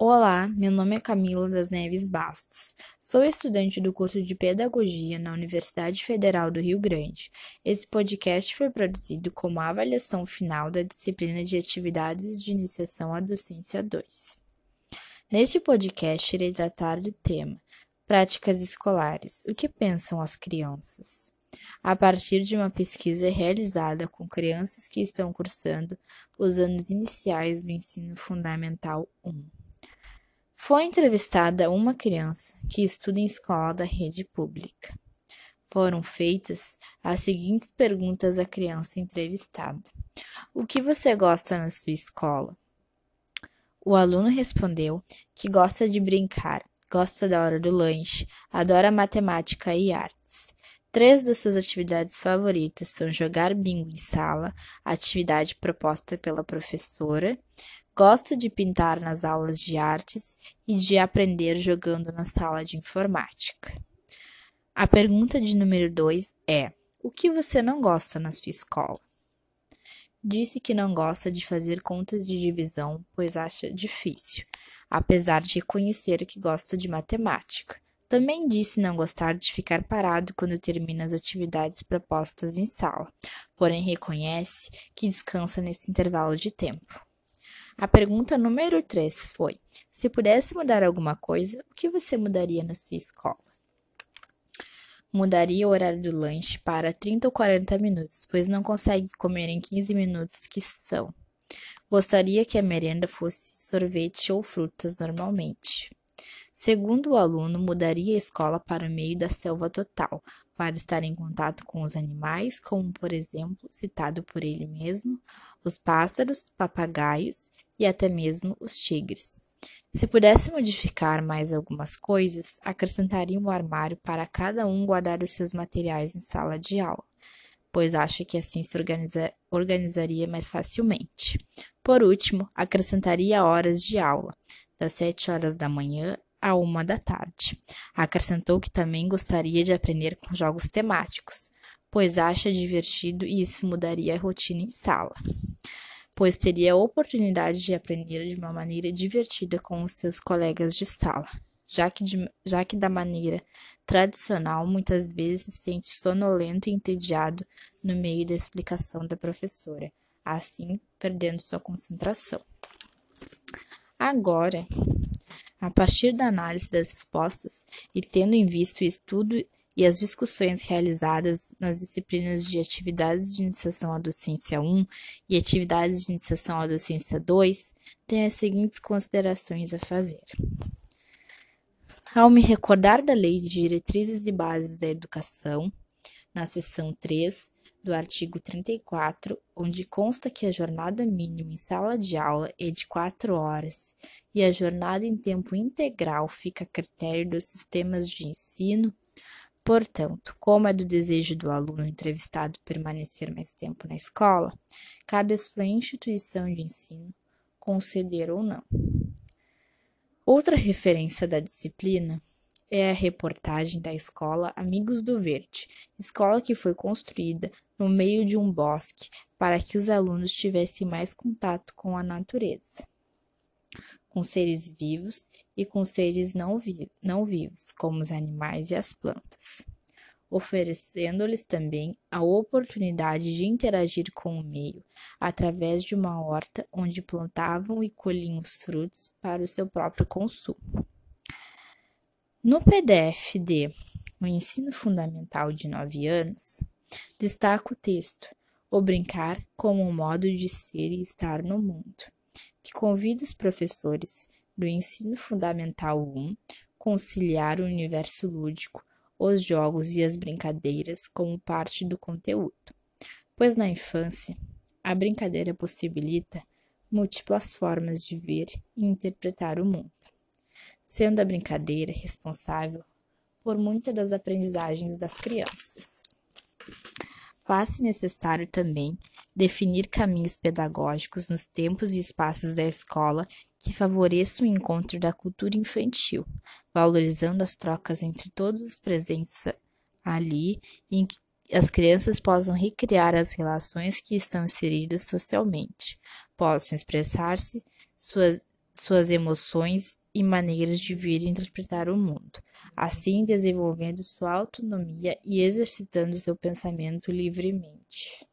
Olá, meu nome é Camila das Neves Bastos. Sou estudante do curso de Pedagogia na Universidade Federal do Rio Grande. Esse podcast foi produzido como a avaliação final da disciplina de Atividades de Iniciação à Docência 2. Neste podcast, irei tratar do tema Práticas Escolares. O que pensam as crianças? A partir de uma pesquisa realizada com crianças que estão cursando os anos iniciais do ensino fundamental 1. Foi entrevistada uma criança que estuda em escola da rede pública. Foram feitas as seguintes perguntas à criança entrevistada: O que você gosta na sua escola? O aluno respondeu que gosta de brincar, gosta da hora do lanche, adora matemática e artes. Três das suas atividades favoritas são jogar bingo em sala, atividade proposta pela professora, Gosta de pintar nas aulas de artes e de aprender jogando na sala de informática. A pergunta de número 2 é: O que você não gosta na sua escola? Disse que não gosta de fazer contas de divisão, pois acha difícil, apesar de reconhecer que gosta de matemática. Também disse não gostar de ficar parado quando termina as atividades propostas em sala, porém reconhece que descansa nesse intervalo de tempo. A pergunta número 3 foi: se pudesse mudar alguma coisa, o que você mudaria na sua escola? Mudaria o horário do lanche para 30 ou 40 minutos, pois não consegue comer em 15 minutos que são. Gostaria que a merenda fosse sorvete ou frutas normalmente. Segundo o aluno, mudaria a escola para o meio da selva total, para estar em contato com os animais, como por exemplo, citado por ele mesmo, os pássaros, papagaios e até mesmo os tigres. Se pudesse modificar mais algumas coisas, acrescentaria um armário para cada um guardar os seus materiais em sala de aula, pois acha que assim se organiza, organizaria mais facilmente. Por último, acrescentaria horas de aula, das 7 horas da manhã à uma da tarde. Acrescentou que também gostaria de aprender com jogos temáticos, pois acha divertido e isso mudaria a rotina em sala, pois teria a oportunidade de aprender de uma maneira divertida com os seus colegas de sala, já que, de, já que da maneira tradicional muitas vezes se sente sonolento e entediado no meio da explicação da professora, assim perdendo sua concentração. Agora, a partir da análise das respostas e tendo em vista o estudo e as discussões realizadas nas disciplinas de Atividades de Iniciação à Docência 1 e Atividades de Iniciação à Docência 2, tenho as seguintes considerações a fazer. Ao me recordar da Lei de Diretrizes e Bases da Educação, na seção 3 do artigo 34, onde consta que a jornada mínima em sala de aula é de 4 horas e a jornada em tempo integral fica a critério dos sistemas de ensino, Portanto, como é do desejo do aluno entrevistado permanecer mais tempo na escola, cabe à sua instituição de ensino conceder ou não. Outra referência da disciplina é a reportagem da escola Amigos do Verde, escola que foi construída no meio de um bosque para que os alunos tivessem mais contato com a natureza com seres vivos e com seres não, vi não vivos, como os animais e as plantas, oferecendo-lhes também a oportunidade de interagir com o meio através de uma horta onde plantavam e colhiam os frutos para o seu próprio consumo. No PDF de O Ensino Fundamental de 9 anos, destaca o texto O Brincar como um modo de ser e estar no mundo que convida os professores do ensino fundamental 1 conciliar o universo lúdico, os jogos e as brincadeiras como parte do conteúdo, pois na infância a brincadeira possibilita múltiplas formas de ver e interpretar o mundo, sendo a brincadeira responsável por muitas das aprendizagens das crianças. Faz-se necessário também definir caminhos pedagógicos nos tempos e espaços da escola que favoreçam o encontro da cultura infantil, valorizando as trocas entre todos os presentes ali, em que as crianças possam recriar as relações que estão inseridas socialmente, possam expressar-se suas, suas emoções e maneiras de vir e interpretar o mundo, assim desenvolvendo sua autonomia e exercitando seu pensamento livremente.